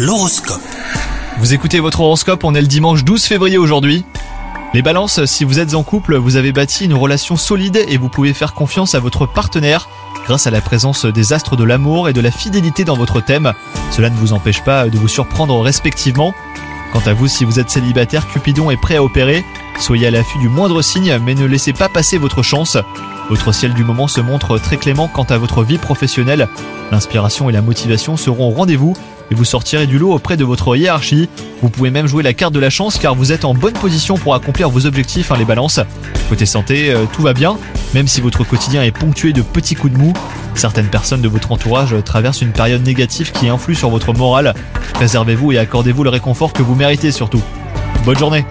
L'horoscope. Vous écoutez votre horoscope, on est le dimanche 12 février aujourd'hui. Les balances, si vous êtes en couple, vous avez bâti une relation solide et vous pouvez faire confiance à votre partenaire grâce à la présence des astres de l'amour et de la fidélité dans votre thème. Cela ne vous empêche pas de vous surprendre respectivement. Quant à vous, si vous êtes célibataire, Cupidon est prêt à opérer. Soyez à l'affût du moindre signe, mais ne laissez pas passer votre chance. Votre ciel du moment se montre très clément quant à votre vie professionnelle. L'inspiration et la motivation seront au rendez-vous et vous sortirez du lot auprès de votre hiérarchie. Vous pouvez même jouer la carte de la chance car vous êtes en bonne position pour accomplir vos objectifs, hein, les balances. Côté santé, euh, tout va bien, même si votre quotidien est ponctué de petits coups de mou. Certaines personnes de votre entourage traversent une période négative qui influe sur votre morale. Préservez-vous et accordez-vous le réconfort que vous méritez surtout. Bonne journée